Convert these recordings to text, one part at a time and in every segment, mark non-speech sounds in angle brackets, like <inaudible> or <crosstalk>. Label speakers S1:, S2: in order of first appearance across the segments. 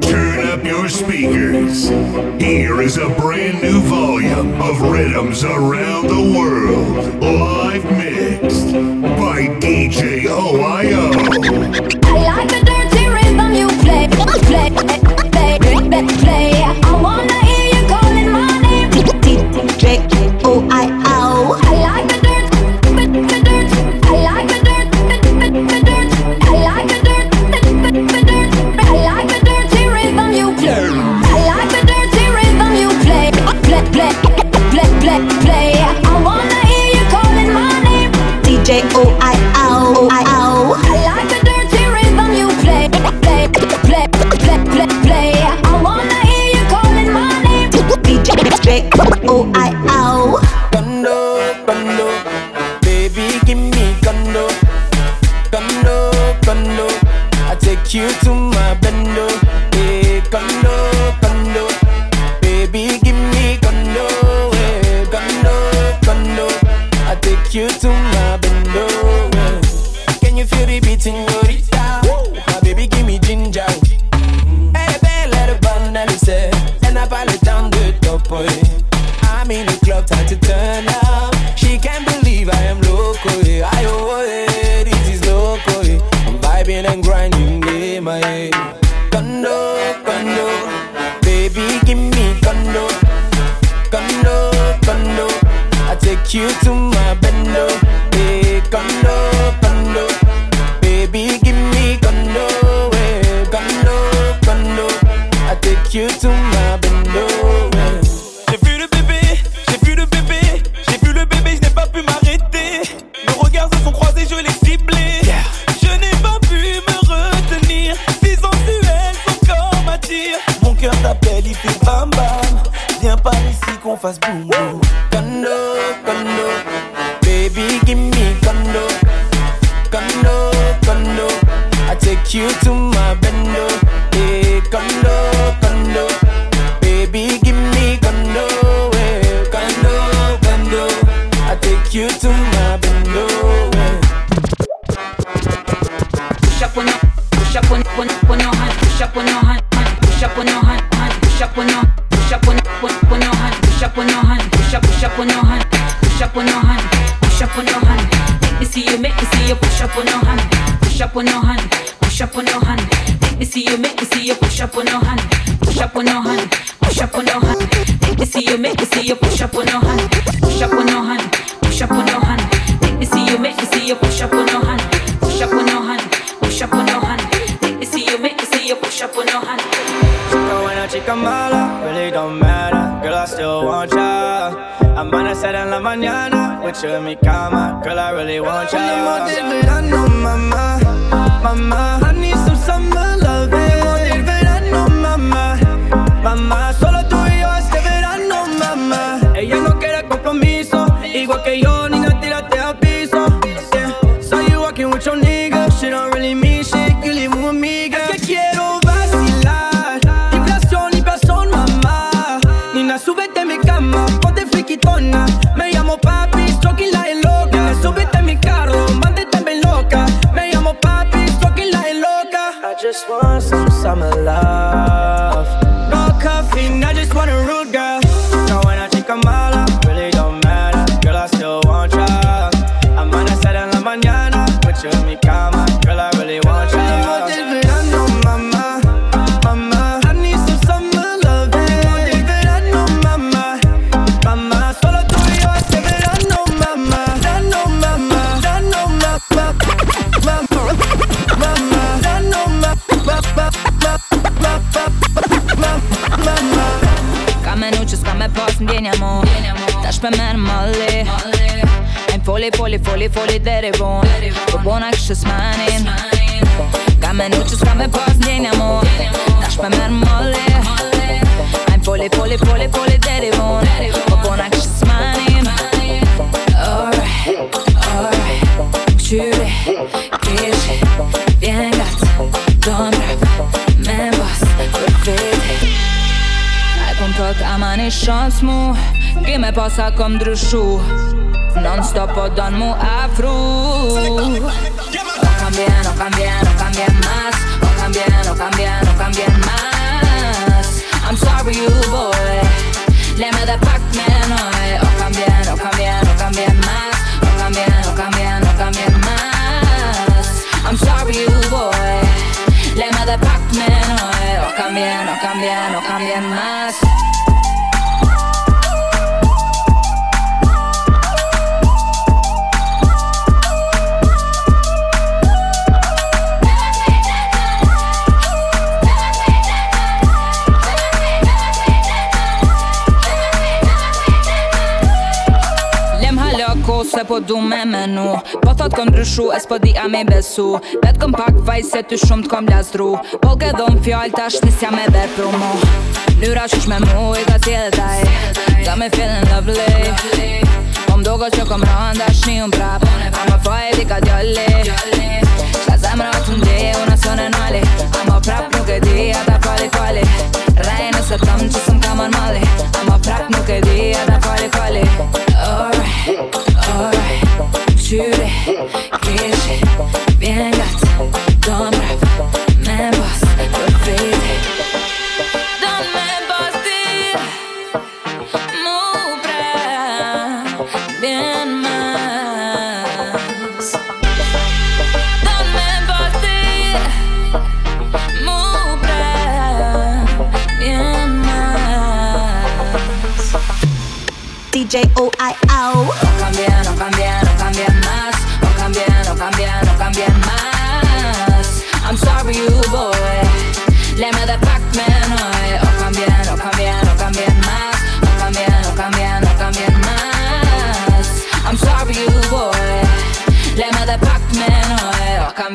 S1: Turn up your speakers. Here is a brand new volume of Riddims around the world, live mixed by DJ OiO.
S2: see you, make me see you push up on no hand, push up on no hand, push up on no hand. Make me see you, make me see you push up on your hand, push up on your hand, push up on your hand. Make me see you, make me see you push up on your hand, push up on your hand, push up on your hand. Make me see you, make me see you push up on your hand, push up on your hand, push up on your hand. Make me see you, make me see you push up on your hand.
S3: Chica chica mala, really don't matter. Girl, I still want ya. I'm gonna set en la mañana with you in me cama. Girl, I really want you. Andamos de mamá, mamá. Beri bon Po bona kështë smanin Ka me nu që s'ka me pas ndjenja mo Tash me merë molli Ajmë poli, poli, poli, poli deri bon Po bona kështë smanin Alright, orë Qyri, kish Vjen gatë, don't
S4: rap Me mbas, për veti Ajpëm thot, ama një shansë mu Gjime pas a kom dryshu Non-stop o Don Mu Afro No cambié, no no más No cambié, no cambié, no más I'm sorry you boy Leme de Pac-Man hoy No cambié, no cambié, no más No cambié, no cambié, no más I'm sorry you boy Leme de Pac-Man No más menu. Po thot kom ndryshu e s'po di a me besu. Vet kom pak vaj se ty shumë t'kom lazdru Po ke dhom fjall tash nisja me vepru mu. Nyra qysh me mu i ka si edhe taj. Ta me feeling lovely Po mdogo që kom rënd tash një unë prap Ama fajt i ka djolli. Ka zemra të ndi unë asone nali. Ama prap nuk e di ata fali fali. Rajnë nëse tëmë që s'm ka normali Ama prap nuk e di ata fali fali. Today.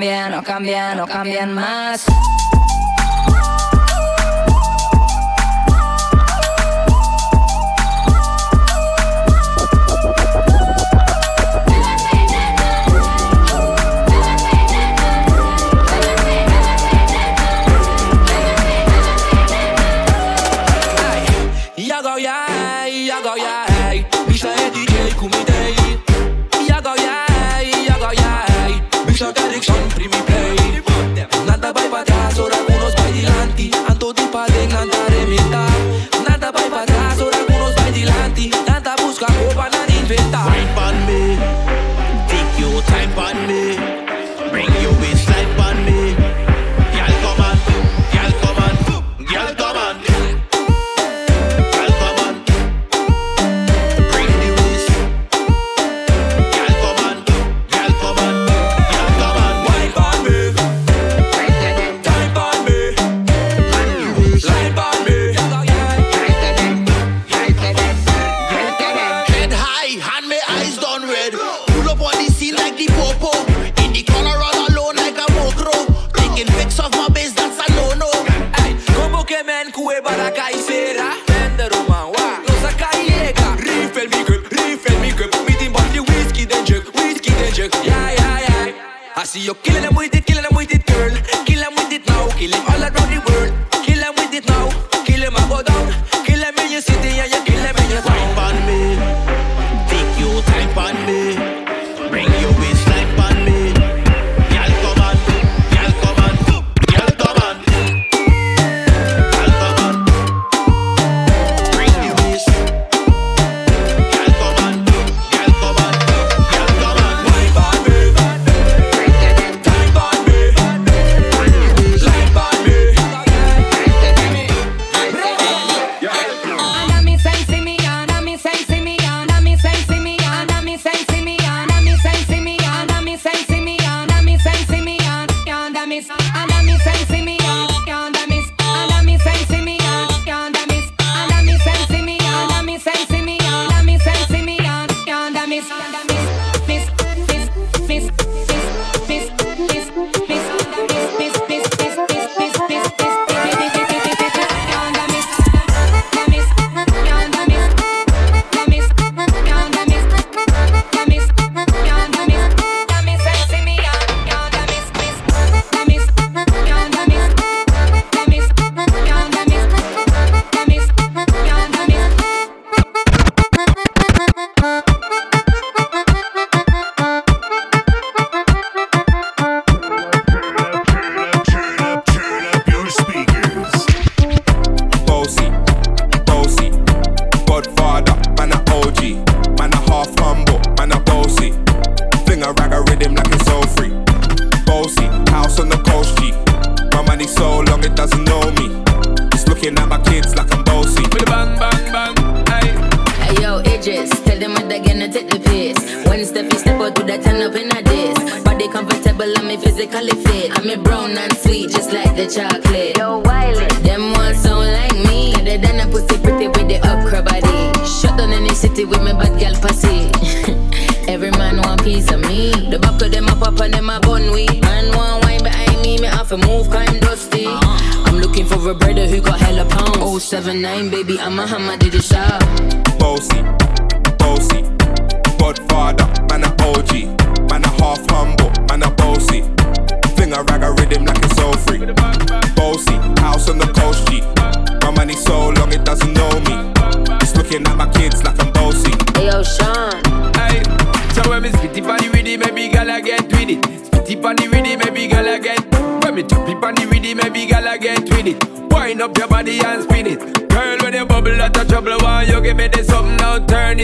S4: cambia, no cambia, no cambian más.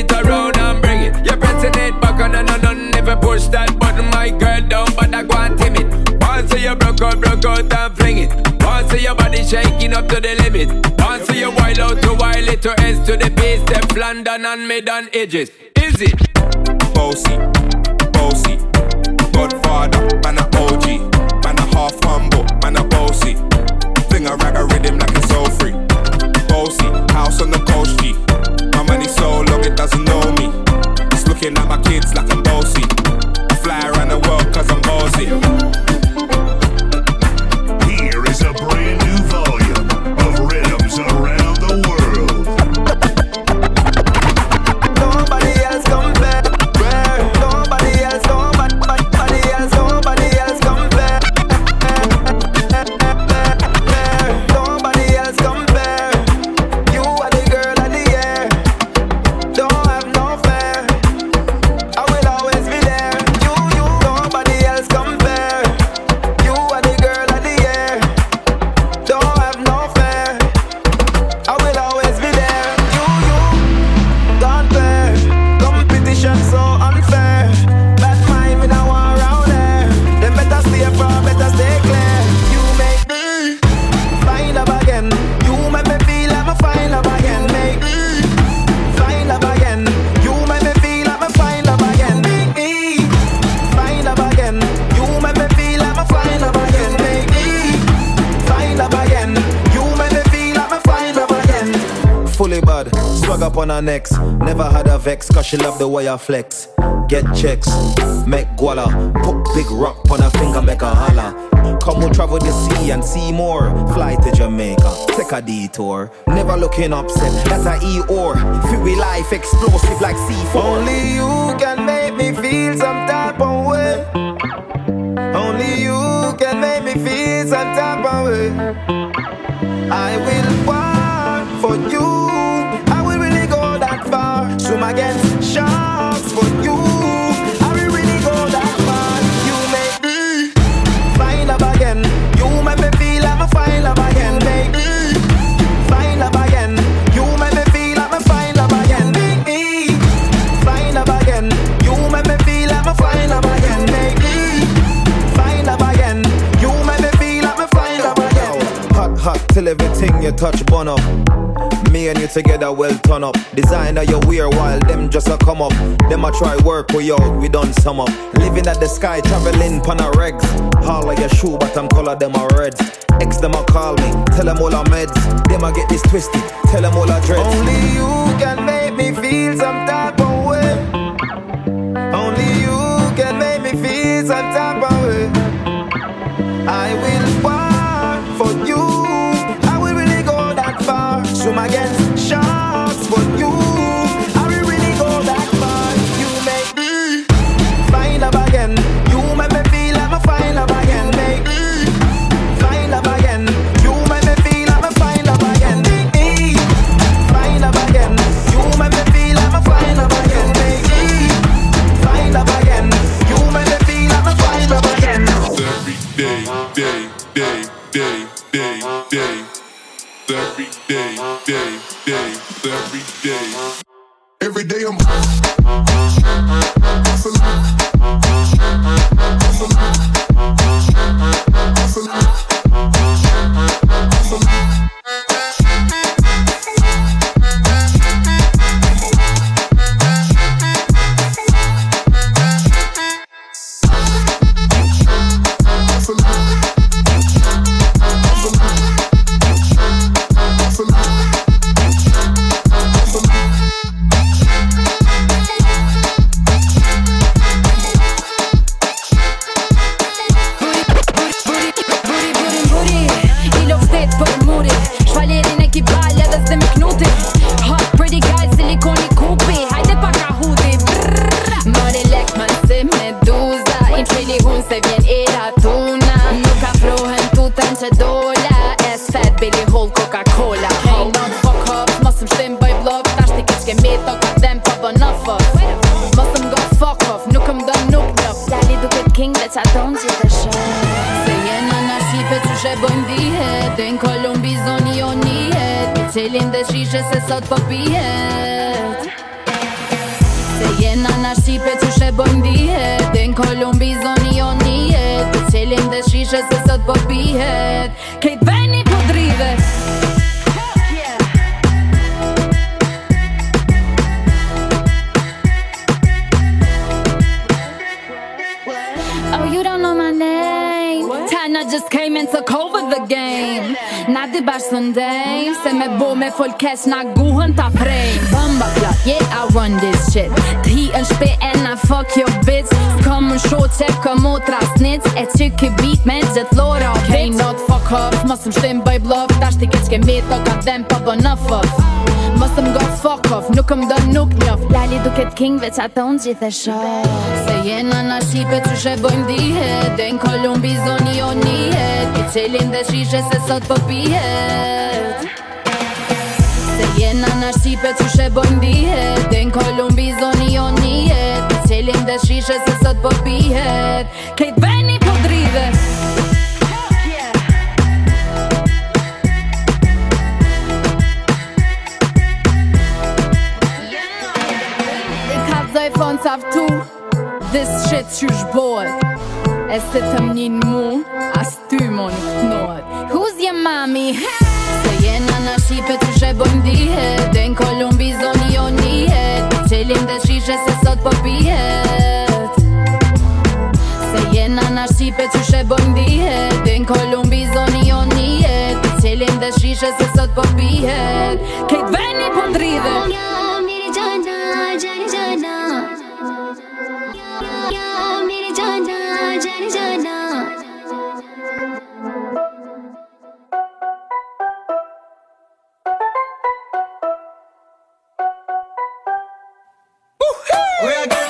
S5: It around and
S6: bring
S7: it.
S5: You're pressing it back on and on and never push that button, my girl down, but I go and timid. Once you broke out, broke out and fling it. Once your body shaking up to the limit. Once you wild out to wild it to S to the base, step London and mid on edges. Is it?
S8: Bossy, bossy, Godfather, man a OG, man a half humble, man a bossy. Fling a rag a rhythm like it's all free. Bossy, house on the coast G. It doesn't know me. It's looking at my kids like I'm bossy. I fly around the world cause I'm bossy.
S9: Necks. Never had a vex, cause she love the way I flex. Get checks, make guala. Put big rock on her finger, make her holla. Come we'll travel the sea and see more. Fly to Jamaica, take a detour. Never looking upset, that's a E or. Fury life explosive like C4.
S5: Only you can make me feel some type of way. Only you can make me feel some type of way. I will war for you.
S9: Touch burn up. Me and you together well turn up. Designer you wear while them just a come up. Them a try work we out, we done sum up. Living at the sky, traveling pan a regs. All of your shoe bottom color them are reds. Ex them a call me, tell them all I'm meds. Them a get this twisted, tell them all I dread.
S5: Only you can make me feel some
S10: sot po pihet. Se jena në Shqipe që she bojnë dihet? Dhe në Kolumbi zoni jo njët Mi cilin dhe shishe se sot po pihet. Kejt veni Krejt bashkë së ndejnë Se me bo me fol kes na guhën ta prejnë Bëmba klap, yeah I run this shit. T'hi në shpe e na fuck your bitch. S'kom në sho që kom o trasnic E që ki beat me gjithë lora o not fuck off, mos më shtim bëj bluff ti keq ke me to ka dem pa bë nëf off Mos go fuck off Nuk më do nuk njof.
S11: Lali duket king veç ato në gjithë e shoh.
S10: Se jena në Shqipe që she bojmë dihet. Dhe në Kolumbi zoni jo njët I cilin dhe shishe se sot po pihet. Se jena në Shqipe që she bojmë dihet. Dhe në Kolumbi zoni jo njët I cilin dhe shishe se sot po pihet. Kejt veni po drivet zoj fond av tu This shit qysh bohet. E se të mnin mu As ty mo nuk knohet. Who's your mommy? Se jena në Shqipe që she bojmë dihet Dhe në Kolumbi zoni jo I cilin dhe shishe se sot po pihet. Se jena në Shqipe që she bojmë dihet Dhe në Kolumbi zoni jo I cilin dhe shishe se sot po pihet. Kejt veni po dridhe
S12: Voy a cantarle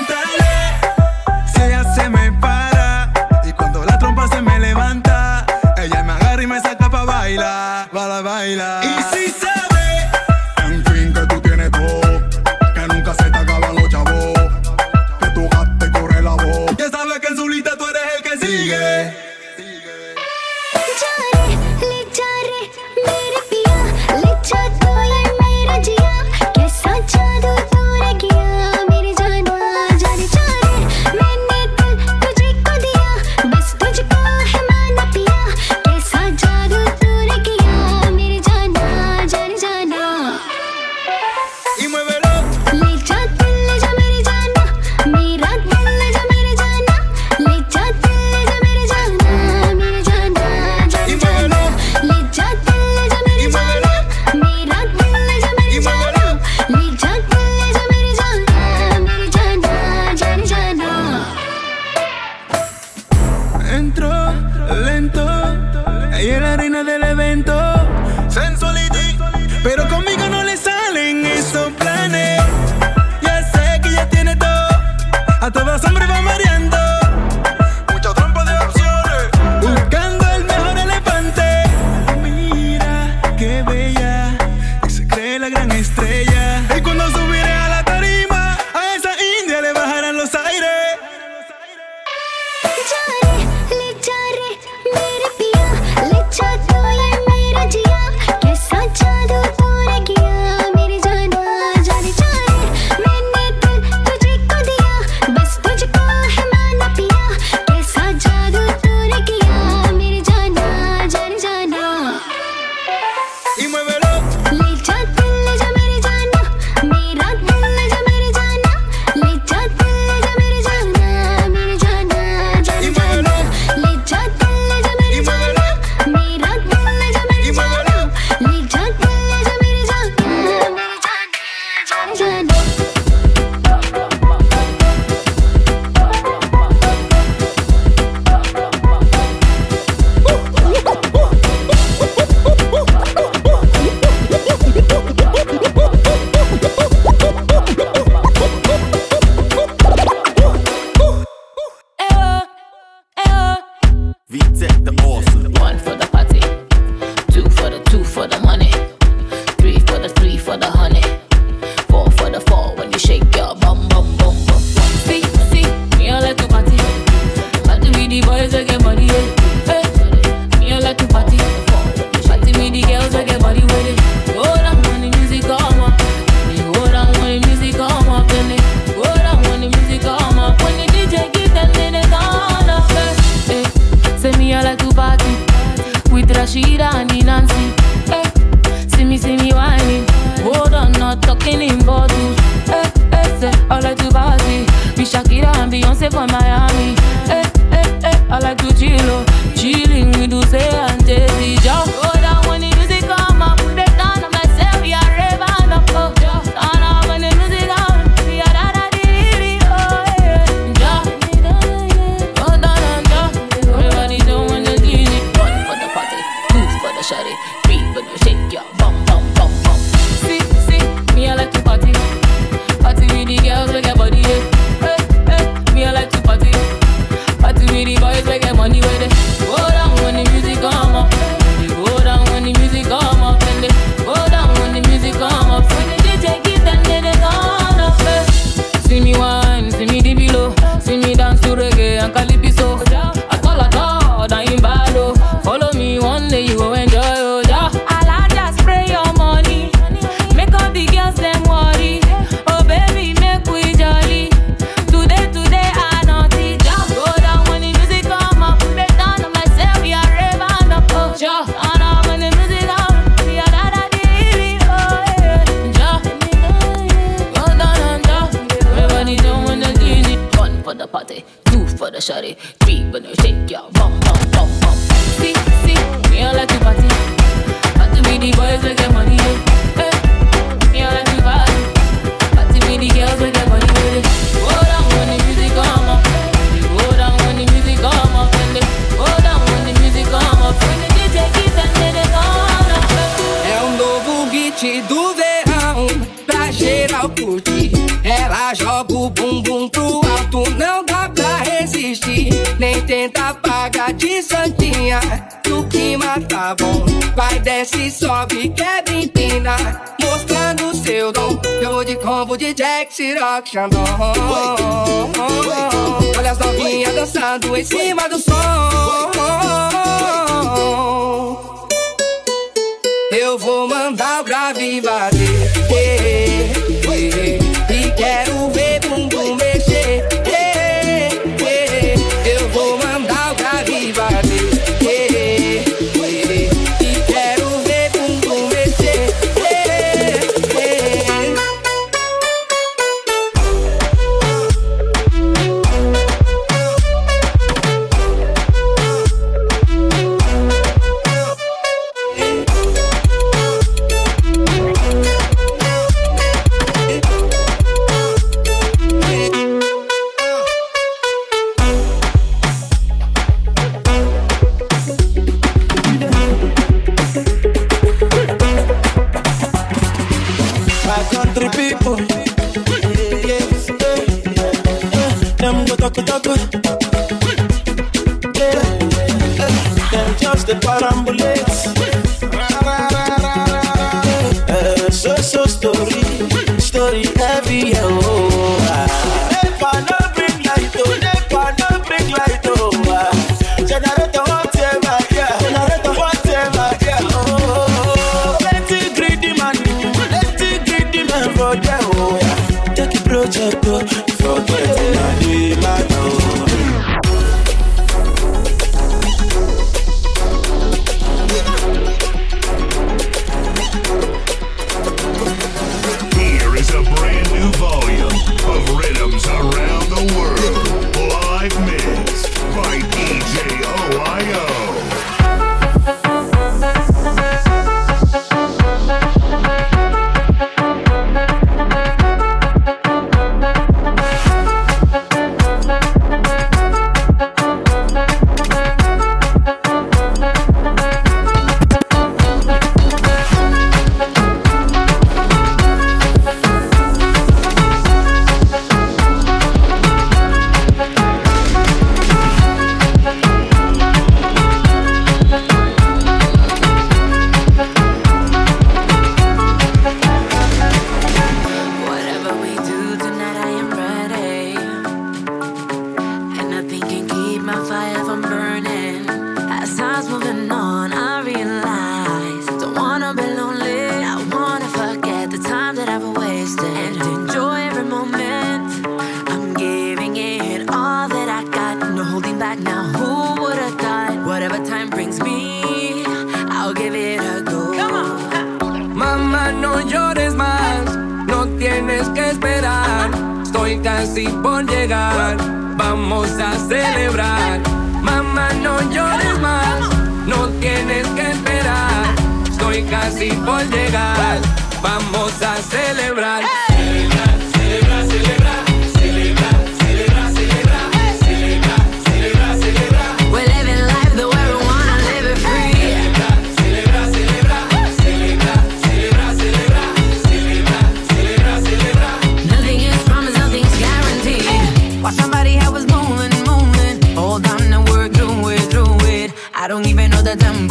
S13: people,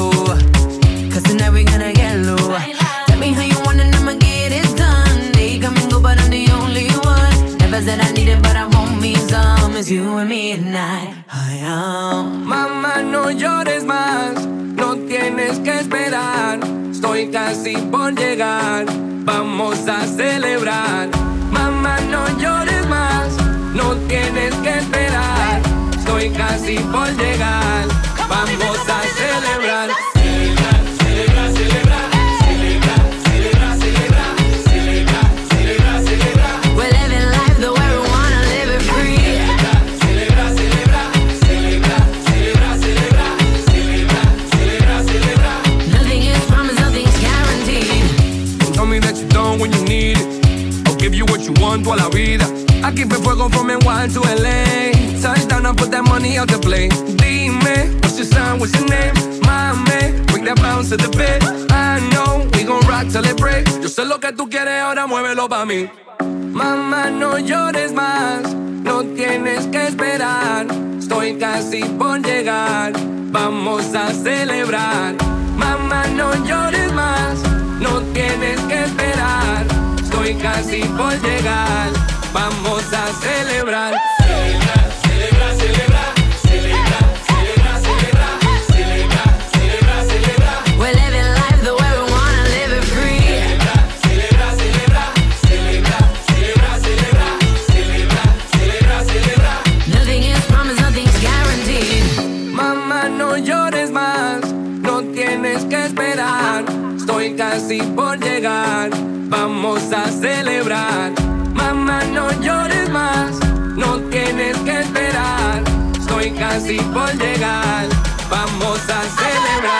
S14: boo. Cause tonight we're gonna get low. Tell me how you want and I'ma get it done. They come and go, but I'm the only one. Never said I need it, but I want me some. It's you and me at night. I am.
S15: No llores más. No tienes que esperar. Estoy casi por llegar. Vamos a celebrar. Mamá, no llores más. No tienes que esperar. Estoy casi por llegar. Vamos a celebrar. keep it real from NY to LA. Touchdown and put that money out the play. Dime, what's your sign, what's your name? My man, bring that bounce to the bed. I know we gon' rock till it break. Yo sé lo que tú quieres, ahora muévelo pa' mí. Mamá, no llores más, no tienes que esperar. Estoy casi por llegar, vamos a celebrar. Mamá, no llores más, no tienes que esperar. Estoy casi por llegar vamos a celebrar. voy casi por llegar. Vamos a celebrar.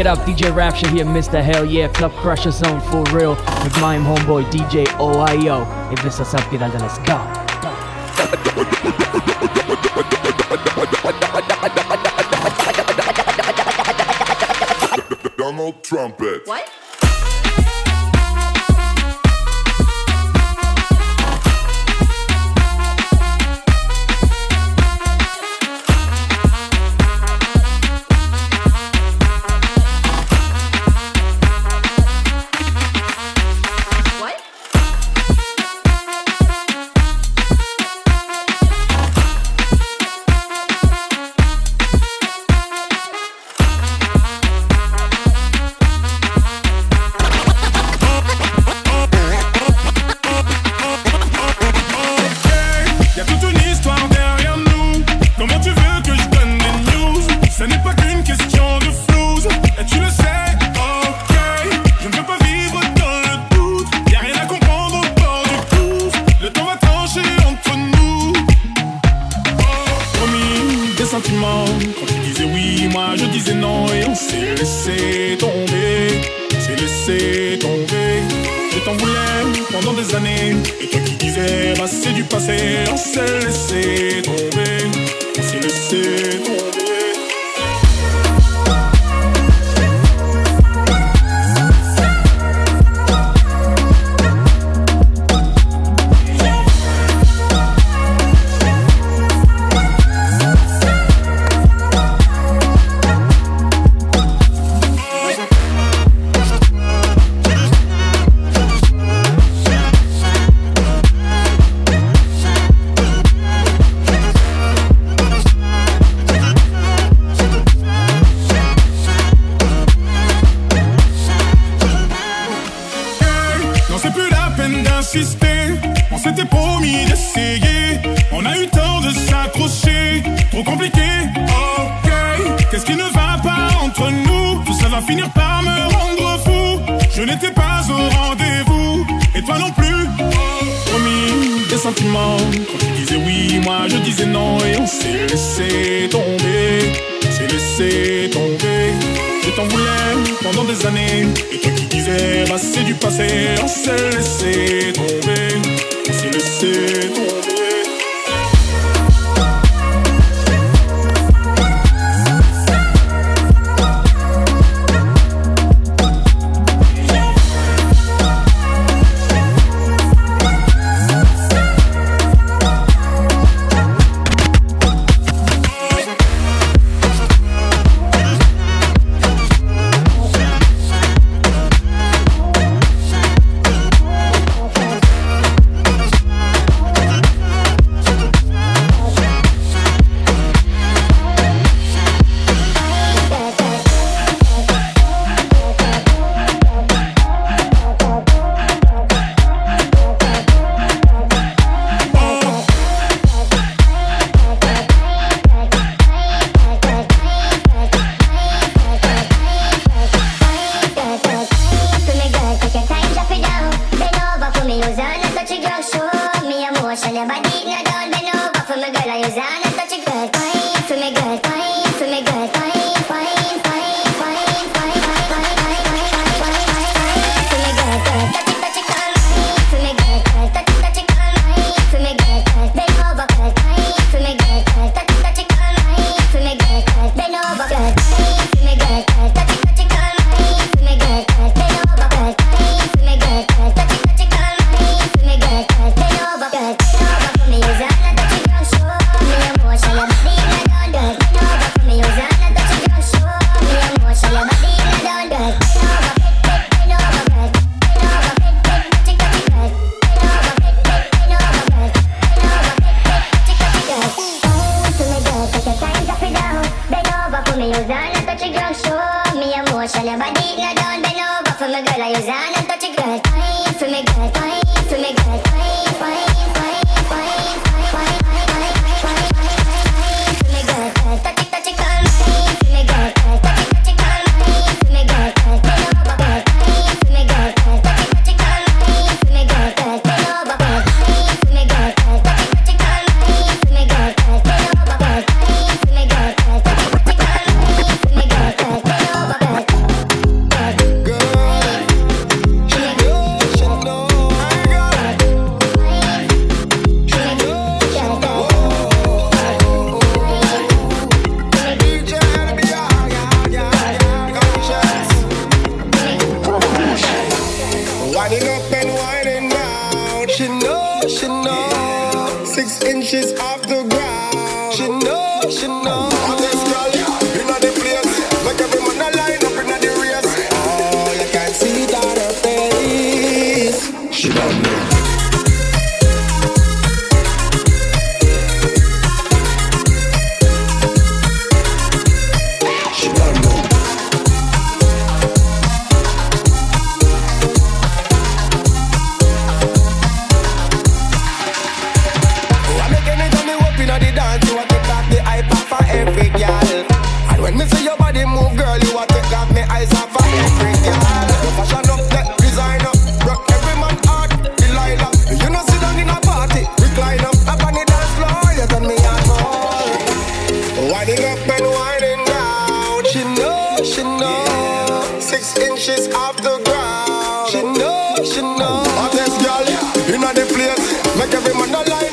S16: it up, DJ Rapture here, Mr. Hell Yeah, Club Crusher Zone for real with my homeboy DJ OiO. If it's a something, then let's go.
S17: Donald
S7: Trump. Eh? every man alive.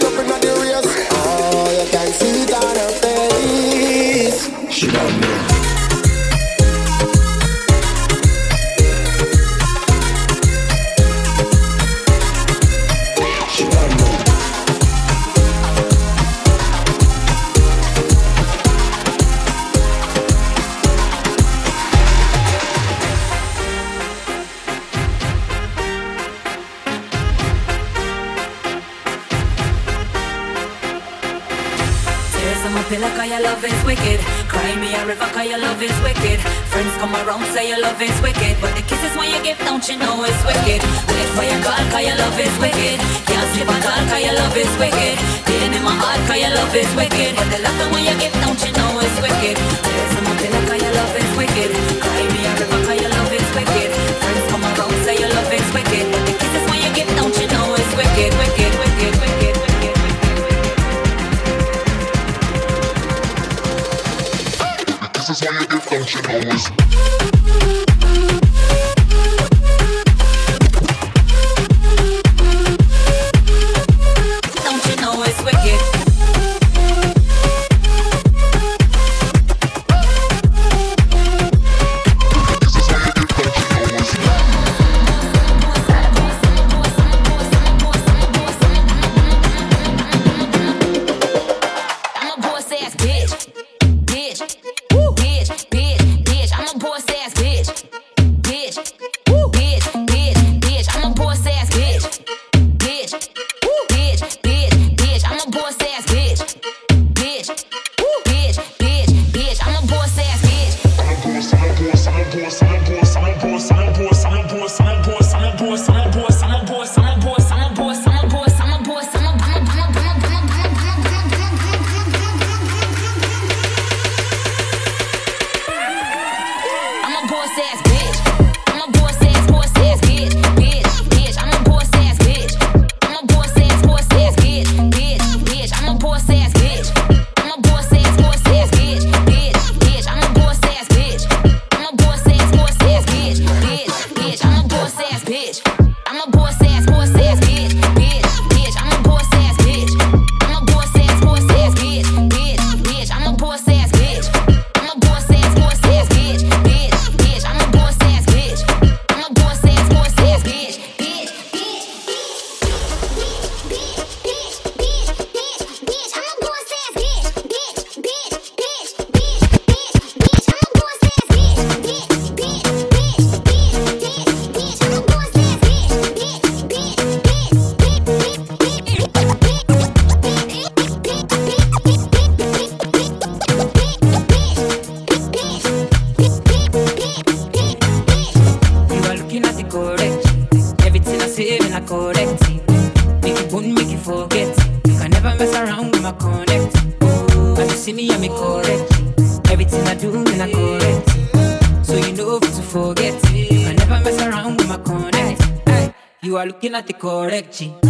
S7: Correct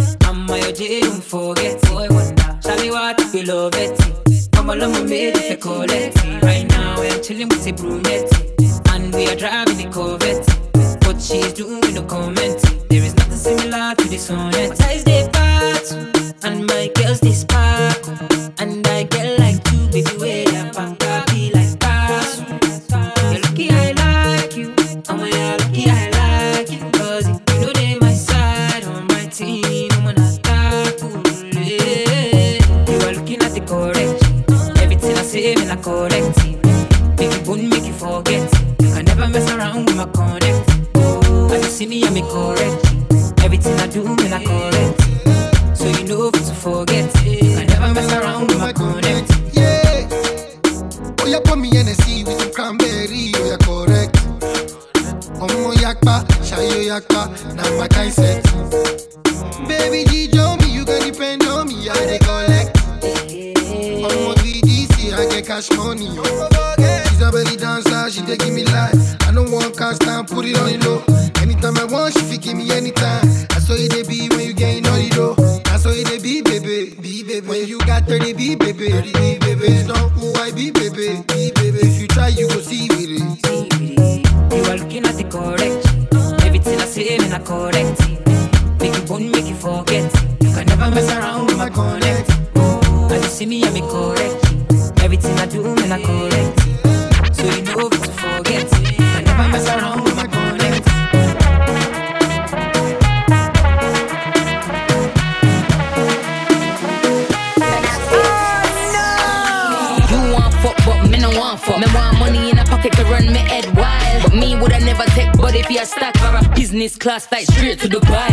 S18: body if you stack for a piece
S7: Business class flight straight to Dubai.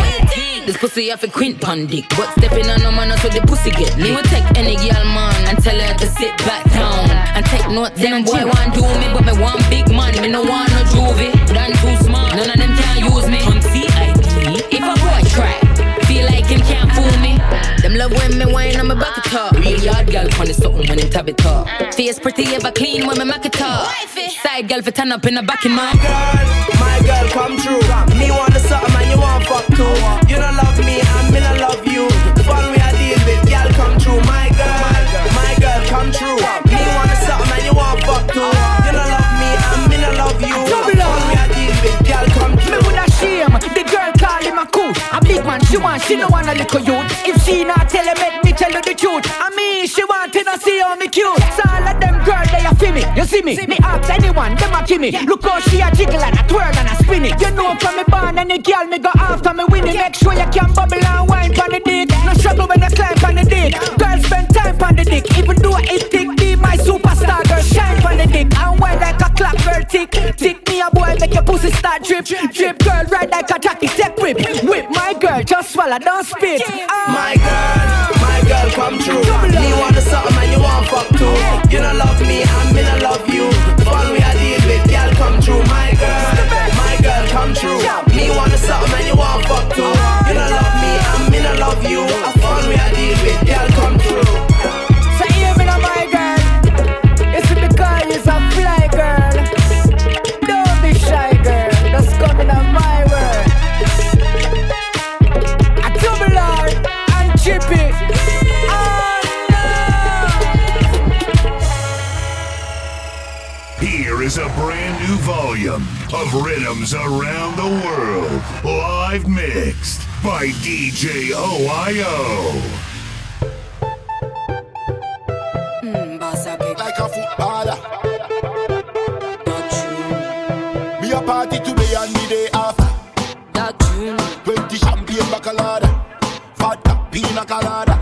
S7: This pussy off a quint pon dick. But stepping on no man, what the pussy get. Me will take any girl man and tell her to sit back down. And take notes, them boy want do me, but me want big man. Me no want no juvie, done too smart. None of them can use me. On CIP, if a boy try, feel like him can't fool me. Them love when me wine on my back it up. Real yard girl on the something when him tab it up. Mm. Face pretty ever clean when me mack it up. Side girl for turn up in the back in my
S19: Girl, My girl, come true. Me want the something and you want fuck too. You don't love me and me don't love you. Fun
S20: man she want She no want a little youth. If she not tell him Make me tell you the truth. I mean she want to see how me cute. So all of them girl they a feel me You see me. Me. Ask anyone Them a give me. Look how she a jiggle and a twirl and a spin it. You know from me born Any girl me go after me win it. Make sure you can bubble and wine Pon the dick. No struggle when I climb on the dick. Girl spend time on the dick. Even though it tick Be my superstar girl Shine on the dick. And wine like a clock girl tick Tick. Me a boy make your pussy start drip Drip girl ride like a jockey Take whip. Whip my girl Just swallow don't spit. Ah.
S19: My girl, my girl, come true. Me want the something and you want fuck too. You don't love me and me don't love you. The Fun we I deal with, girl, come true. My girl, my girl, come true. Me the something and you want fuck too. You don't love me and me don't love you. The Fun we I deal with, girl,
S8: volume of Riddims around the world, live mixed by DJ OiO.
S13: like a footballer. Me a party today and me day after. Twenty champagne bacalada, vodka pina colada.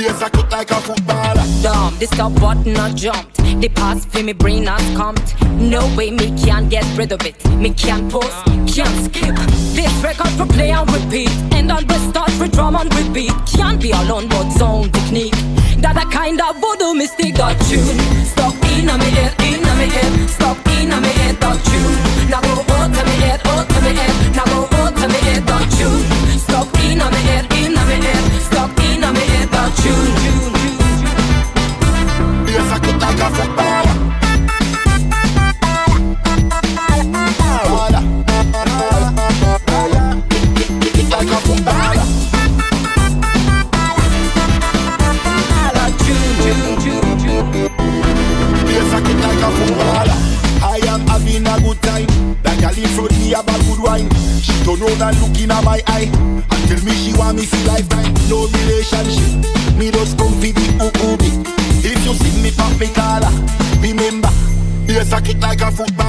S13: Bass a cut like a footballer.
S4: Dumb, the stop button not jumped. The pass for me brain has comped. No way me can't get rid of it. Me can't pause, can't skip. This record for play and repeat. And on the start for drum and repeat. Can't be alone but zone technique. That a kind of voodoo mystic that tune. Stop in a me head, in a me head. Stop in a me head that tune. Now go out to me head, out to me head. Now go
S13: cut a kick like a footballer.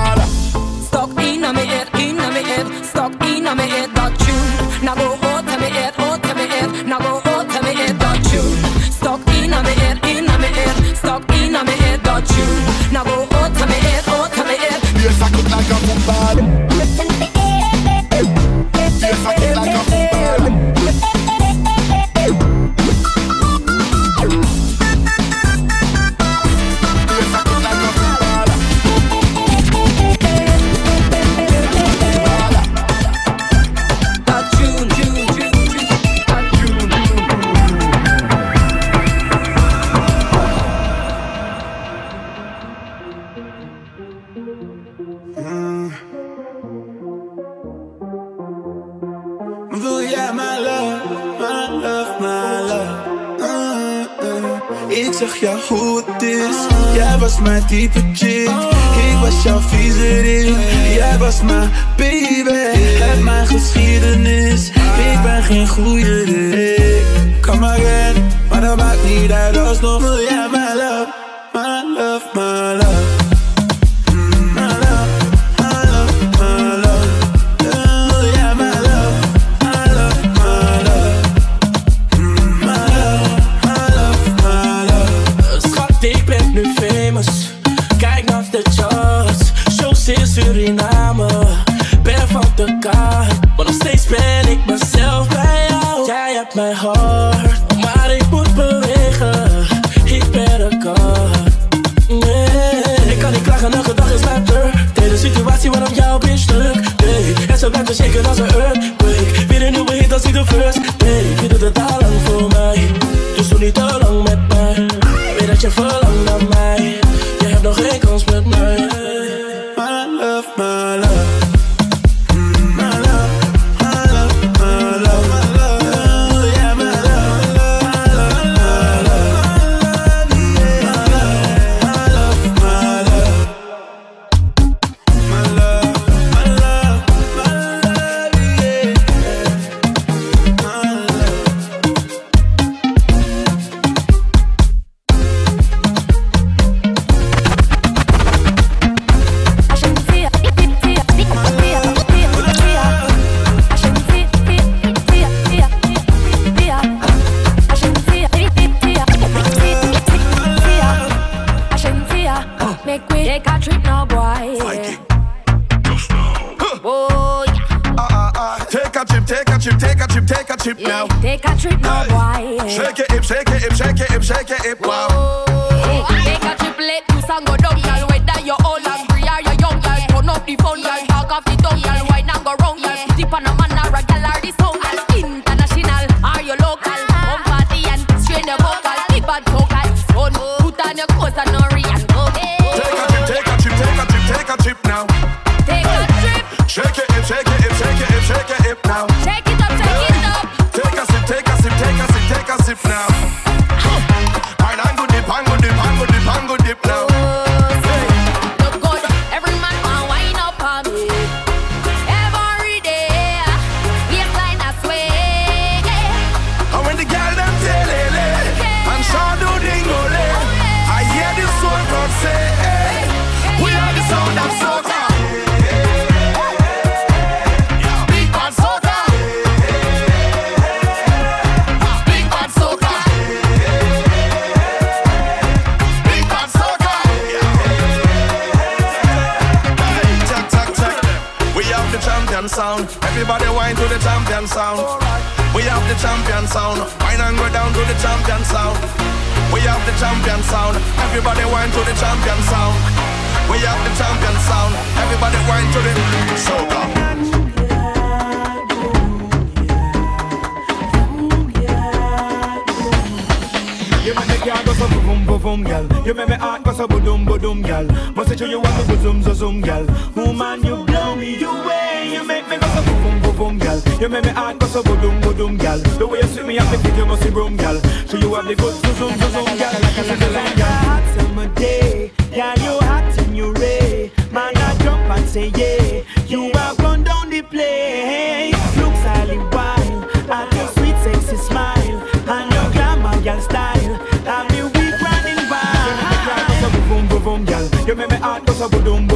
S13: You
S14: make me
S21: heart go so boom boom, gal. The way you see me, I think you must be broom, gal. So you have the good zoom zoom zoom, gal. Like a like a hot summer day, gal. You hot and you ray. Man, I jump and say yeah. You have gone down the place. Looks highly wild. I your sweet sexy smile and your glamour, gal style. I'm the weak running wild. You make me heart go so boom boom. You make me heart go so boom.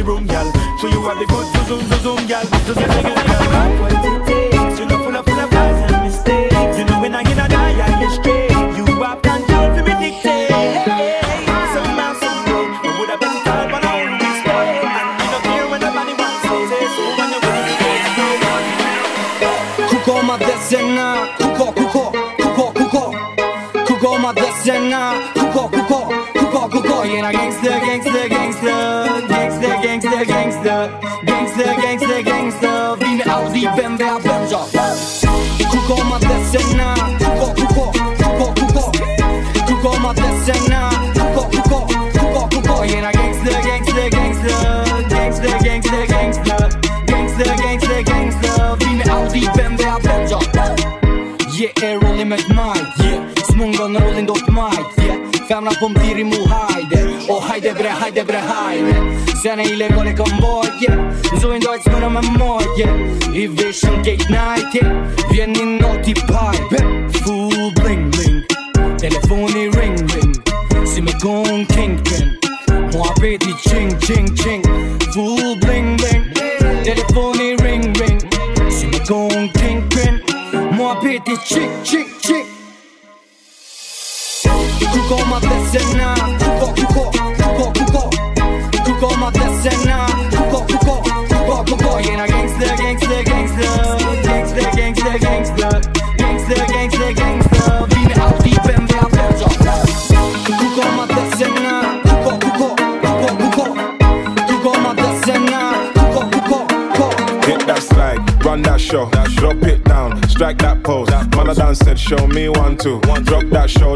S21: the room, gal. So you are the good to zoom, to zoom, girl. To
S3: zoom, girl. po më tiri mu hajde. O oh, hajde bre, hajde bre, hajde. Ile ilegale kom bojtje Zujnë dojtë së më në me mojtje I vishën kejt najtje. Vjen një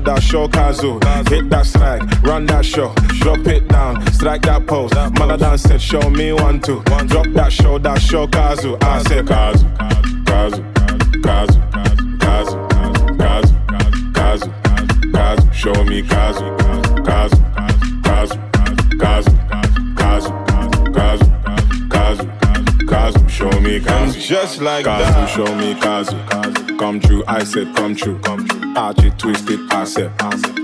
S22: that show Kazu. Hit that slide, run that show, drop it down, strike that pose. I said, show me one, two. Drop that shoulder, show Kazu. I said, Kazu, Kazu, Kazu, Kazu, Kazu, Kazu, Kazu, show me Kazu, Kazu, Kazu, Kazu, Kazu, Kazu, Kazu, Kazu, show me Kazu. Just like Kazu, that. show me Kazu. Come true, I said come true. Arch it, twist it, I said.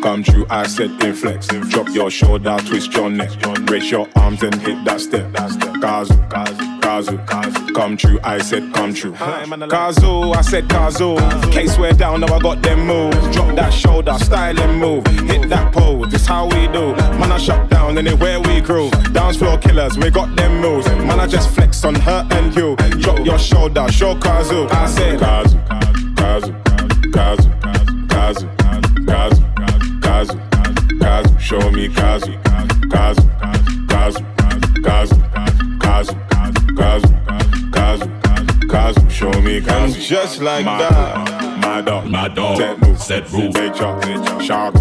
S22: Come true, I said inflex. Drop your shoulder, twist your neck. Raise your arms and hit that step. Kazu, Kazu, Kazu. Come true, I said come true. Kazu, I said Kazu. Case wear down, now I got them moves. Drop that shoulder, style and move. Hit that pose, this how we do. Man, I shut down and it where we grew. Dance floor killers, we got them moves. Man, I just flex on her and you. Drop your shoulder, show Kazu. I said Kazu, Kazu, Kazu, Show me caso, caso, caso, caso, caso, caso, caso, caso. Show me caso. And just like my that. Dog, my dog, my dog, set move, set move, take chop, sharp,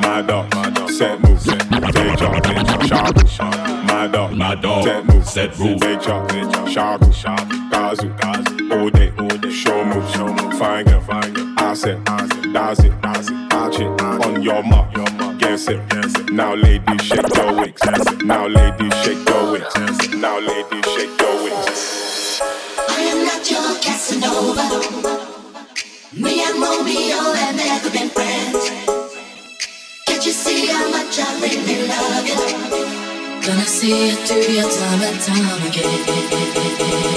S22: my dog, set move, take chop, sharp, my dog, my dog, set move, set move, take chop, sharp, kazu, all day, all day, show move, show move, finger, finger, I said, I said, that's it, that's it, on your mark it, it, now ladies shake your wigs, now ladies shake your wigs, now ladies shake your wigs.
S23: I am not your Casanova. Me and Romeo have never been friends. Can't you see how much I really love you?
S24: Gonna see it through your time and time again.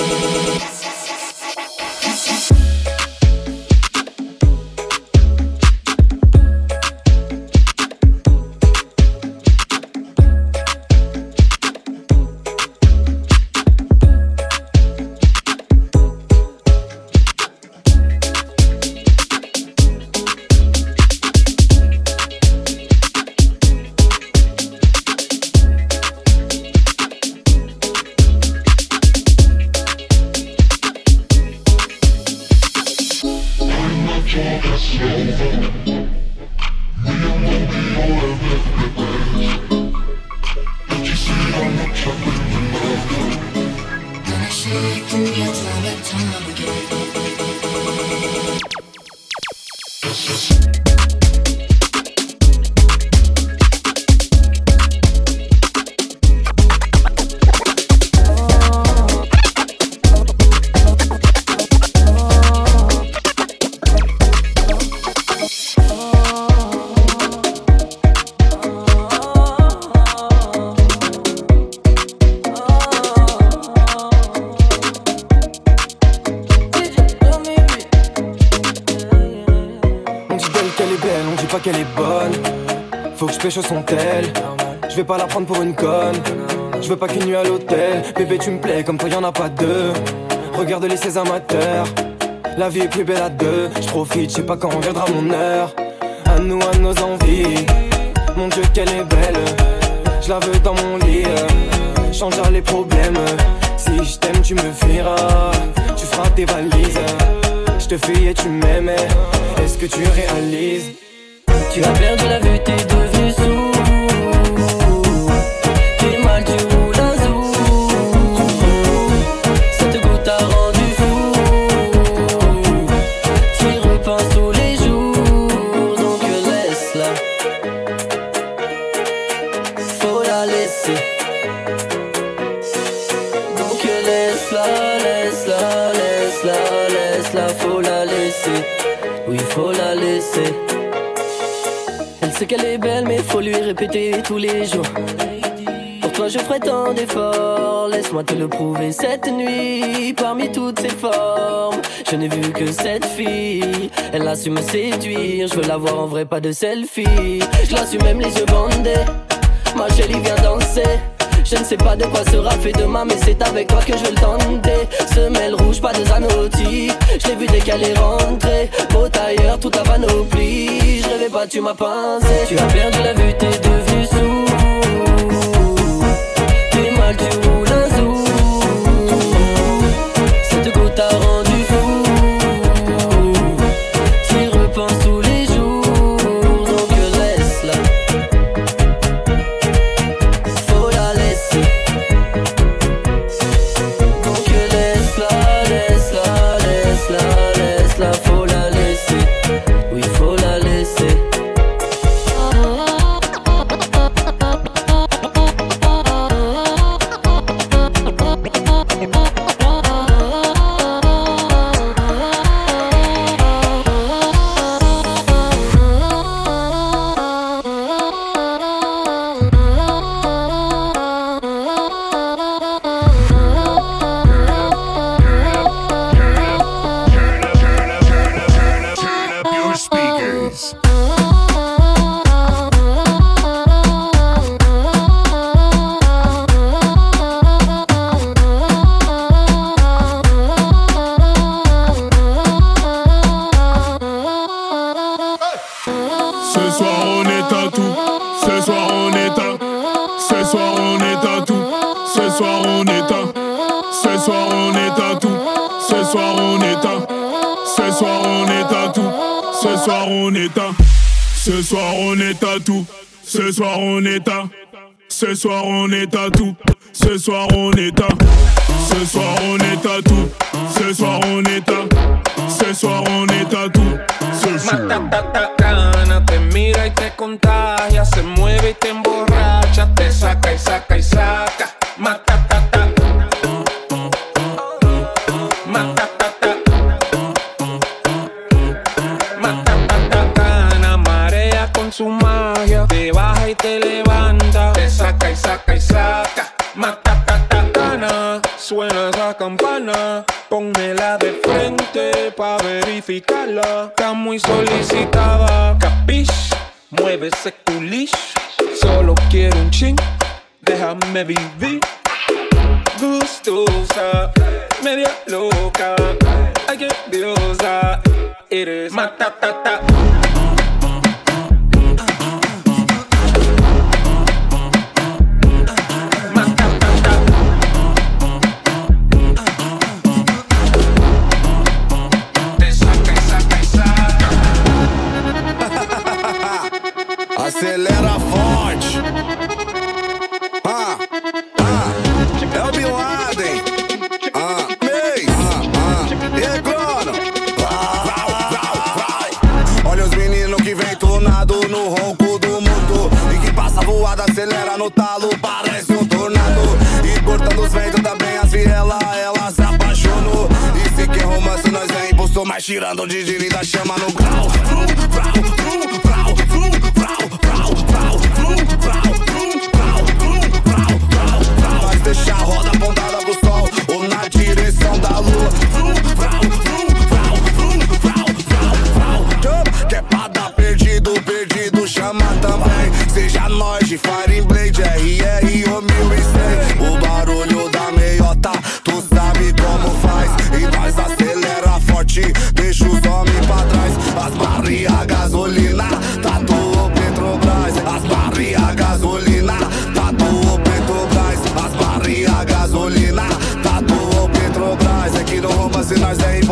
S25: Qu'elle est bonne. Faut que je pêche son tel. Je vais pas la prendre pour une conne. Je veux pas qu'une nuit à l'hôtel. Bébé, tu me plais comme toi, y'en a pas deux. Regarde les ces amateurs. La vie est plus belle à deux. Je profite, je sais pas quand viendra mon heure. À nous, à nos envies. Mon Dieu, qu'elle est belle. Je la veux dans mon lit. Changera les problèmes. Si je t'aime, tu me fuiras. Tu feras tes valises. Je te fuis et tu m'aimais. Est-ce que tu réalises?
S24: Tu as perdu la vue, t'es devenu sourd. T'es mal, tu Sait qu'elle est belle, mais faut lui répéter tous les jours. Pour toi, je ferai tant d'efforts. Laisse-moi te le prouver cette nuit. Parmi toutes ses formes, je n'ai vu que cette fille. Elle a su me séduire. Je veux la voir en vrai, pas de selfie. Je la su même les yeux bandés. ma chérie viens danser je ne sais pas de quoi sera fait demain, mais c'est avec toi que je le tenter. Semelle rouge, pas de zanotti. Je l'ai vu dès qu'elle est rentrée. Beau tailleur, tout à panoplie. Je rêvais pas, tu m'as pincé. Tu as perdu la vue, t'es devenu sourd. T'es mal, tu roules un zoo. Cette goutte a rendu
S26: ce soir on est à tout, ce soir on est à, ce soir on est à tout, ce soir on est à, ce soir on est à tout, ce soir on est à, ce soir on est à tout, ce soir.
S27: Te mira y te contagia, se mueve y te emborracha, te saca y saca y saca. Matatata. Campana, pónmela de frente pa verificarla. Está muy solicitada, capish, mueve ese culish. Solo quiero un chin, déjame vivir. Gustosa, media loca, ay que diosa, eres matatata.
S28: Acelera forte. Ah, ah, é o Bin Laden. Ah, May. Ah, ah, e Crono? Vrau, vrau, vrau. Olha os meninos que vem tornado no ronco do mundo. E que passa voada, acelera no talo, parece um tornado. E cortando os ventos também as vielas, elas se apaixonam. E se quer romance, nós é impulsor, mas tirando de giro da chama no grau.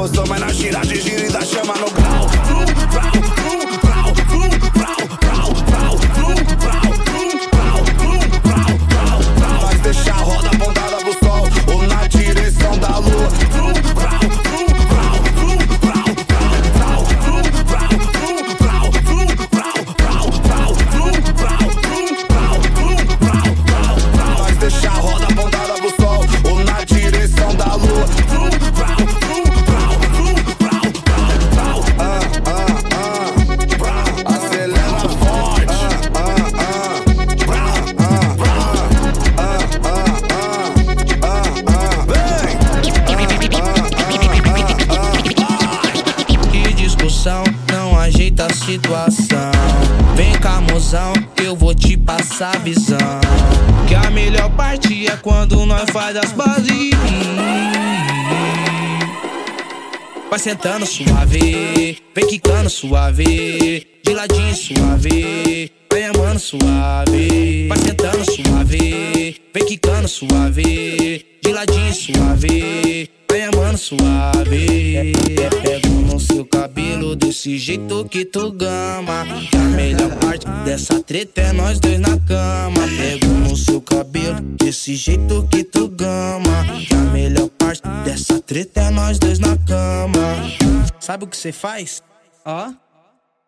S28: Todos toman a Shira, Shira chama no
S29: Vai sentando suave, vem quicando suave, de ladinho suave, vem amando suave. Você faz? Ó.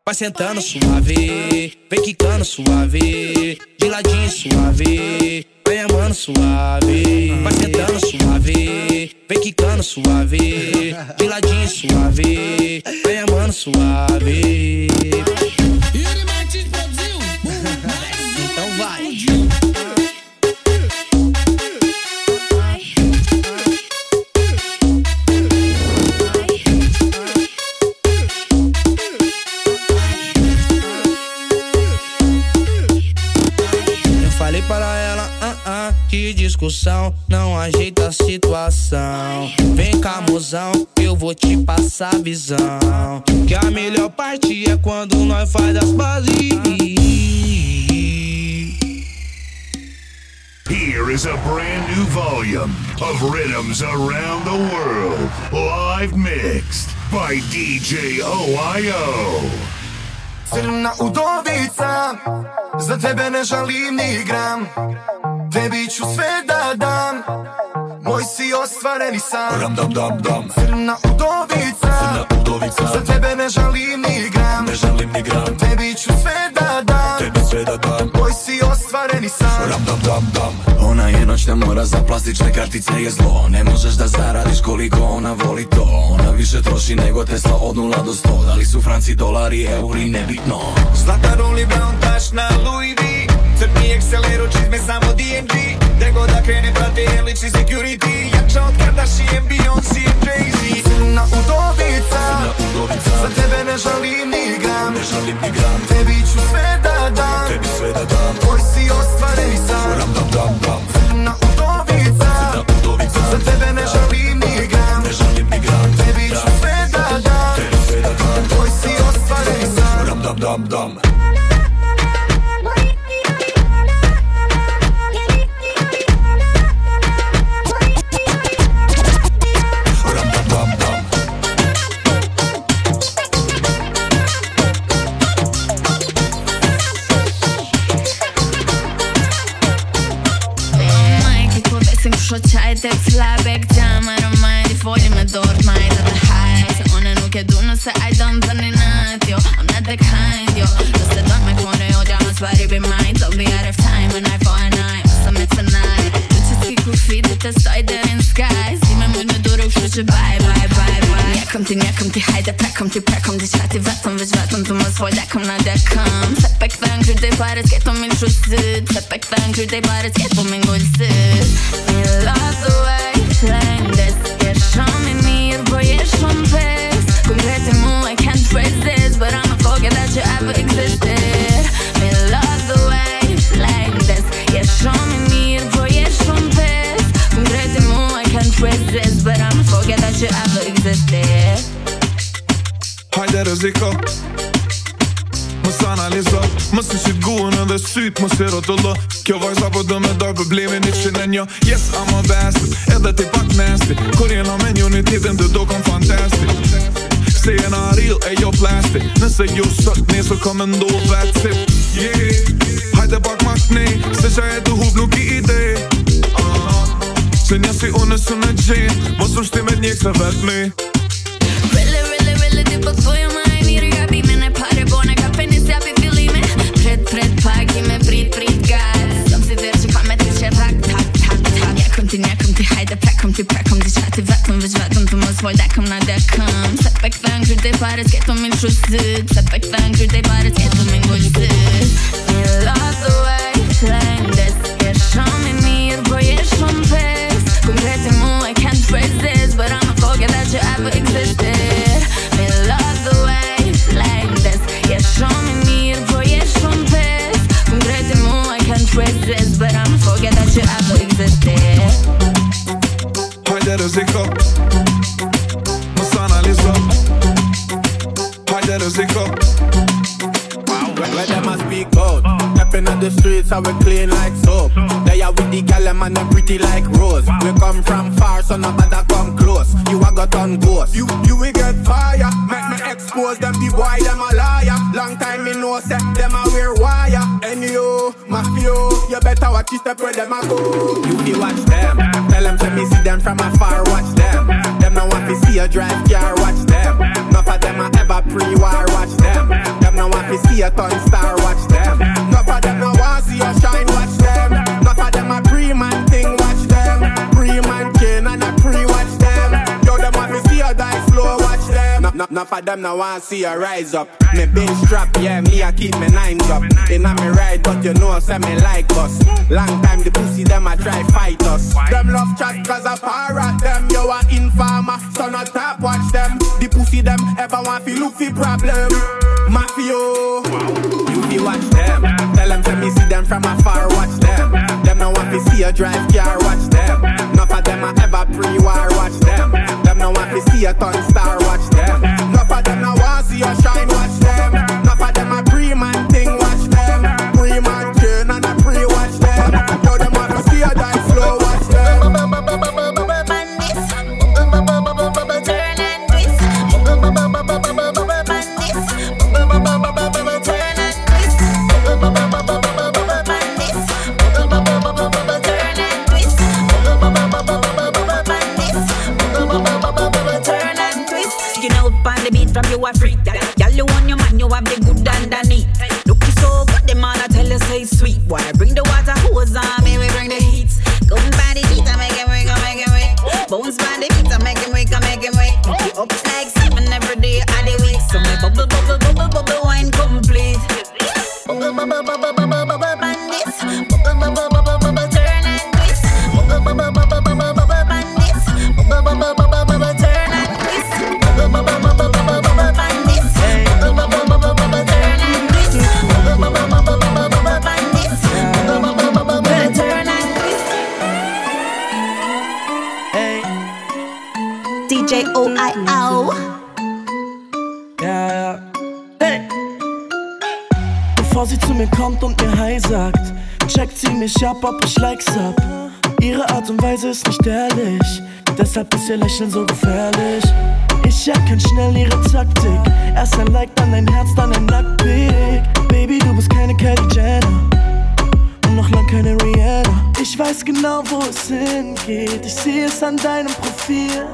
S29: Vai sentando suave, vem quicando suave, de ladinho suave, vem amando suave. Vai sentando suave, vem quicando suave, de ladinho suave, vem amando suave. <laughs> Então vai. Discussão não ajeita a situação. Vem cá, mozão, eu vou te passar a visão. Que a melhor parte é quando nós faz as bases.
S8: Here is a brand new volume of rhythms around the world, live mixed by DJ OIO.
S30: Crna udovica Za tebe ne žalim ni gram Tebi ću sve da dam. Moj si ostvareni san
S31: Ram dam dam dam.
S30: Crna udovica.
S31: Crna udovica.
S30: Za tebe ne žalim ni gram.
S31: Ne žalim ni gram.
S30: Tebi ću sve da dam.
S31: Tebi sve da dam.
S30: Moj si ostvareni san
S31: Ram dam dam dam.
S32: Ona je noćna mora za plastične kartice je zlo. Ne možeš da zaradiš koliko ona voli to. Ona više troši nego Tesla od 0 do 100 Da li su franci, dolari, euri, nebitno.
S30: Zlata Rolly Brown, tašna Louis V Crni Excelero, čizme samo DMG Gde god da krene prate lični security. Jača od Kardashian, Beyoncé, Jay-Z. Crna udovica Za tebe ne žalim ni gram.
S31: Ne žalim ni gram.
S30: Tebi ću sve da dam.
S31: Tebi sve da dam.
S30: Moj si ostvareni san
S31: Ram dam dam dam.
S30: Crna udovica Za tebe ne žalim ni gram.
S31: Ne žalim ni gram.
S30: Tebi ću sve da dam.
S31: Tebi sve da dam.
S30: Moj si ostvareni san
S31: Ram dam dam dam
S7: stvari be mine Don't be out of time when I for a night. Sam it tonight Lučeski kufi, da te stoj there in skies. Ime moj me dure u šuće, bye, bye, bye, bye. Njekom ti, njekom ti, hajde prekom ti, prekom ti Čati vetom, već vetom, tu moj svoj dekom na dekom Sepek ven, kryddej bare, skettom min skjutsyd Sepek ven, kryddej bare, skettom min guldsyd Min love the way slängdes Ger som en mir, bojer som pest Konkret emo, I can't resist But I'm a forget that you ever existed existed
S16: Hajde rëziko Mos analizo. Mos një qytë guën edhe syt Mos i rotullo Kjo vajza po do me doj problemin i që në një Yes, I'm a bastard Edhe ti pak nasty. Kur jena me një një tjetën të do kon fantastic Se jena real e jo plastic. Nëse ju sot nesër kom e ndohë that's it Yeah. Hajde pak ma knej Se qa e të hub nuk i ide Se një si unë së në gjenë Mos më shtimet njek se vet me
S7: Really, really, really ti po t'thoj ma e mirë gabime Ne pare bone ka penis japi fillime. Pret, pret, pagi me prit, prit gat Som si der që pa me ty që rak, tak, tak, tak. Njekom ti, njekom ti, hajde prekom ti, prekom ti Qati vetëm, veç vetëm të mos vol dekom na dekom Se pe këthen kryte pare s'keto min shusit Se pe këthen kryte pare s'keto min gullësit Me love the way slängdes Ger som en mir, boy, ger som pest Completely I can't phrase this, but I'ma forget that you ever existed. Me love the way like
S33: this. Yeah, show
S34: me bo jeszcze bez. Completely more,
S7: I can't phrase this, but I'ma forget that you ever existed.
S16: Heute, dass ich komm.
S34: On the streets how we clean like soap. They are with the gal and them pretty like rose. We come from far so nobody come close. You a got on ghost. You, you will get fire. Make me expose them the boy them a liar. Long time me know say them a wear wire. Anyho, mafio You better watch your step where them a go. You be watch them. Tell them to me see them from afar watch them. Them no want to see a drive car watch them. Enough of them a ever pre-war watch them. Them no want to see a ton star watch them. Enough of them no a shine watch them. Enough of them a pre-man thing watch them. Pre-man king and a pre-watch them. Yo them want to see a die slow watch them. No, no, of them no want see a rise up. Me been strap yeah me a keep me nines up. Inna me ride but you know say me like us. Long time the pussy them a try fight us. Them love chat cause a parrot them. Yo, a informer so no tap watch them. The pussy them ever want fi look fi problem. Mafio You fi watch them. Tell them to me see them from afar watch them. Them no want fi see a drive car watch them. Enough of them a ever pre-war watch them. Them no want fi see a ton star watch them. Enough of them no want see a shine watch
S13: Vamos. Mich ab, ob ich Likes hab. Ihre Art und Weise ist nicht ehrlich, deshalb ist ihr Lächeln so gefährlich. Ich erkenn schnell ihre Taktik. Erst ein Like, dann ein Herz, dann ein Nacktpick. Baby, du bist keine Kylie Jenner und noch lang keine Rihanna. Ich weiß genau, wo es hingeht. Ich sehe es an deinem Profil.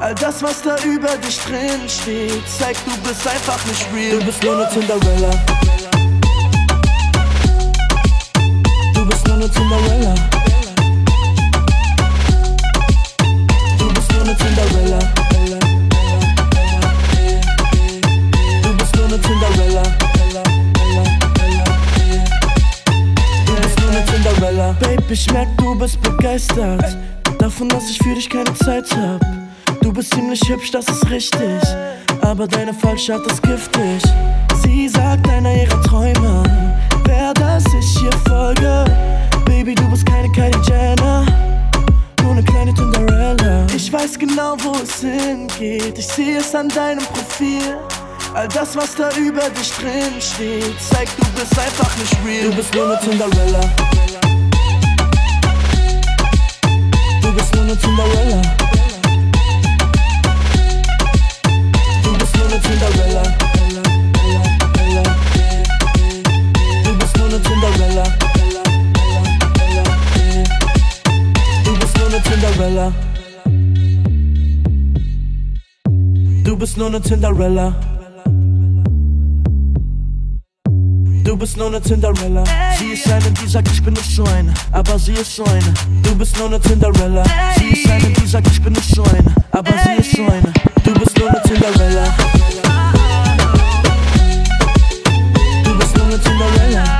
S13: All das, was da über dich drin steht, zeigt, du bist einfach nicht real. Du bist nur eine Cinderella. Nur eine Cinderella. Du bist nur eine Cinderella. Du bist nur eine Cinderella. Du bist nur eine Cinderella. Babe, ich merk, du bist begeistert. Davon, dass ich für dich keine Zeit hab. Du bist ziemlich hübsch, das ist richtig. Aber deine Falschheit ist giftig. Sie sagt einer ihrer Träume. Wer das ich hier folge. Baby, du bist keine Kylie Jenner. Nur eine kleine Cinderella. Ich weiß genau, wo es hingeht. Ich sehe es an deinem Profil. All das, was da über dich drin steht, zeigt, du bist einfach nicht real. Du bist nur eine Cinderella. Du bist nur eine Cinderella. Du bist nur eine Cinderella. Du bist nur eine Cinderella. Cinderella. Du bist nur eine Cinderella. Du bist nur eine Cinderella. Sie ist eine, die sagt, ich bin nicht so eine, aber sie ist so eine. Du bist nur eine Cinderella. Sie ist eine, die sagt, ich bin nicht so eine, aber sie ist so eine. Du bist nur eine Cinderella. Du bist nur eine Cinderella.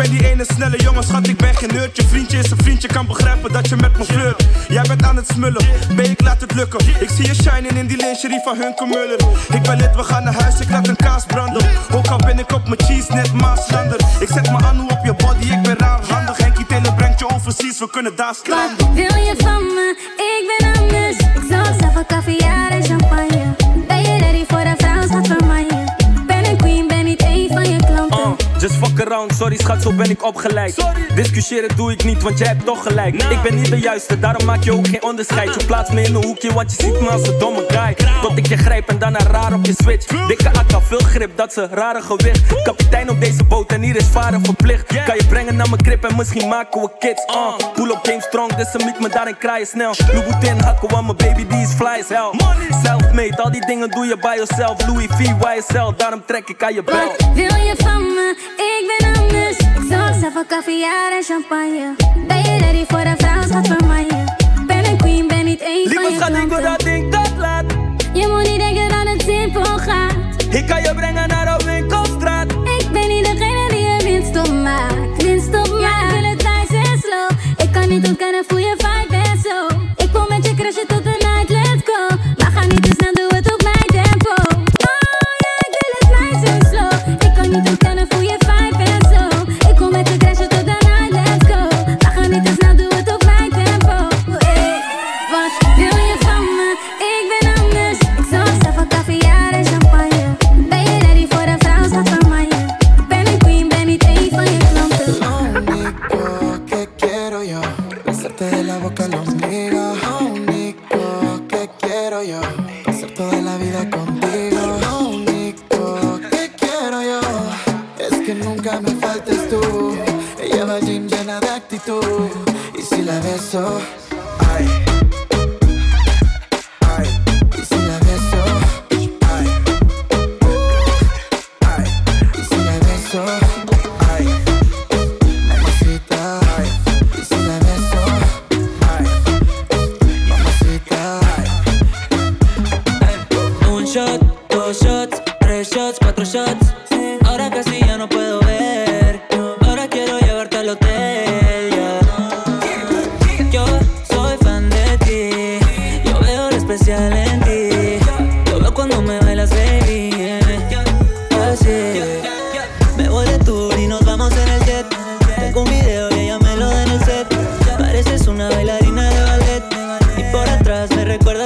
S12: Ben die
S13: ene snelle jongen, schat, ik ben geen nerd. Je vriendje is een vriendje, kan begrijpen dat je met me flirt. Jij bent aan het smullen, ben ik laat het lukken. Ik zie je shinen in die lingerie van Hunke Muller. Ik ben lid, we gaan naar huis, ik laat een kaas branden. Ook al ben ik op mijn cheese, net Maaslander. Ik zet aan hoe op je body, ik ben raar handig. Henkie Taylor brengt je overseas, we kunnen daar stranden.
S12: Wat wil je van me? Ik ben anders. Ik zorg zelf voor caviar en champagne. Ben je ready voor een vrouw, schat voor mij?
S35: Just fuck around, sorry schat, zo ben ik opgeleid. Discussiëren doe ik niet, want jij hebt toch gelijk. Ik ben niet de juiste, daarom maak je ook geen onderscheid. Je plaatst me in een hoekje, want je ziet me als een domme guy. Tot ik je grijp en daarna raar op je switch. Dikke akka, veel grip, dat ze rare gewicht. Kapitein op deze boot en hier is varen verplicht. Kan je brengen naar mijn krip en misschien maken we kids. Uh, pull up game strong, dus ze meet me daarin kraaien snel. Louboutin hakken, want mijn baby die is fly as hell. Self-made, al die dingen doe je by yourself. Louis V, YSL, daarom trek ik aan je bel.
S12: Wat wil je van me? Ik ben anders. Ik zorg zelf voor caviar en champagne. Ben je ready voor een vrouw, schat voor mij? Ben een queen, ben niet één van
S35: Lieve
S12: je
S35: schat, ik wil dat dat laat.
S12: Je moet niet denken dat het simpel gaat.
S35: Ik kan je brengen naar de winkelstraat.
S12: Ik ben niet degene die je winst op maakt. Winst op maakt. Ja, ik wil het nice en slow. Ik kan niet ontkennen, voel je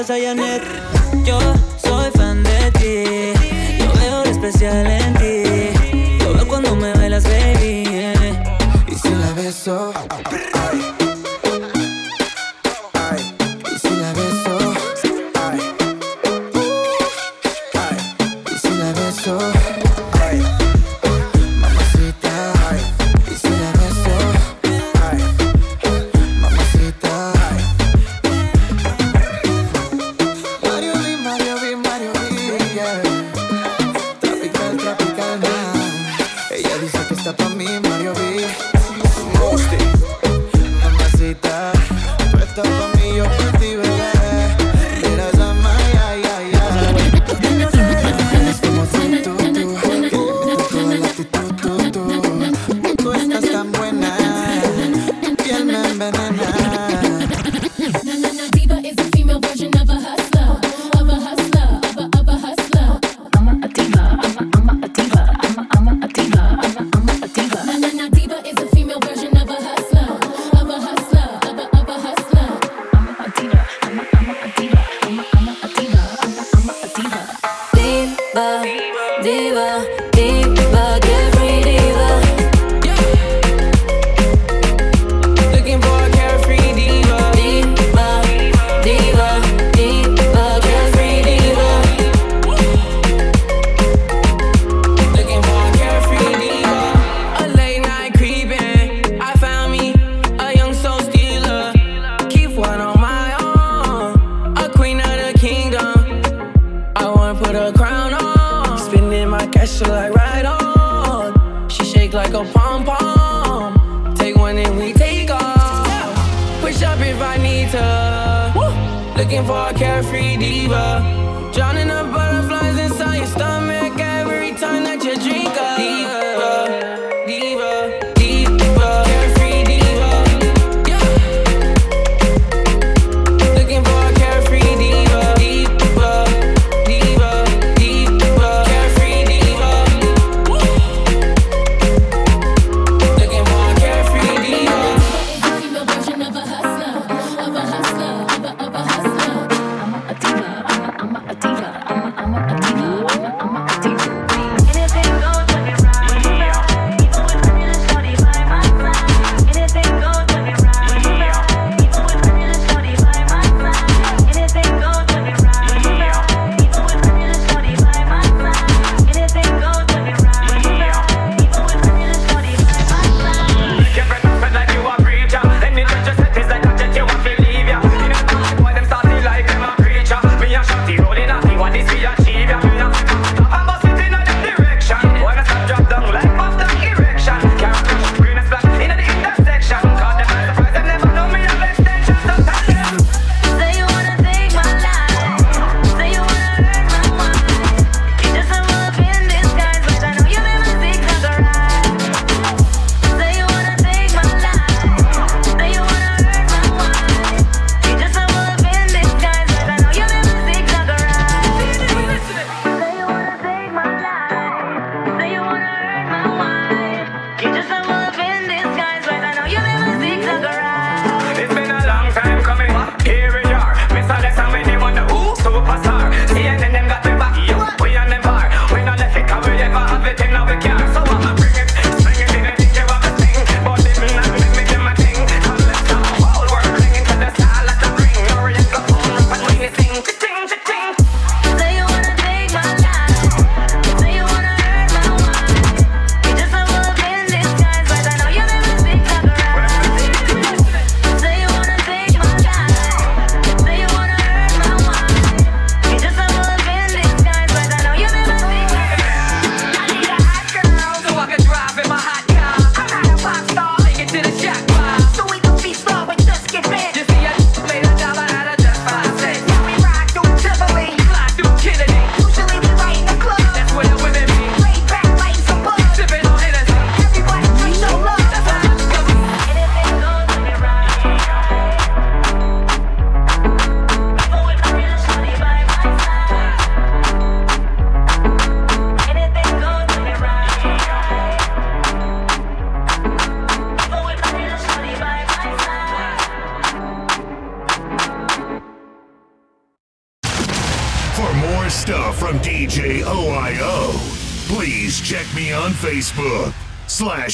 S36: casa ya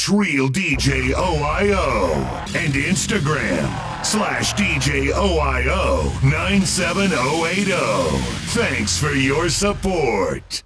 S8: slash real DJ OiO and Instagram slash DJ OiO 97080. Thanks for your support.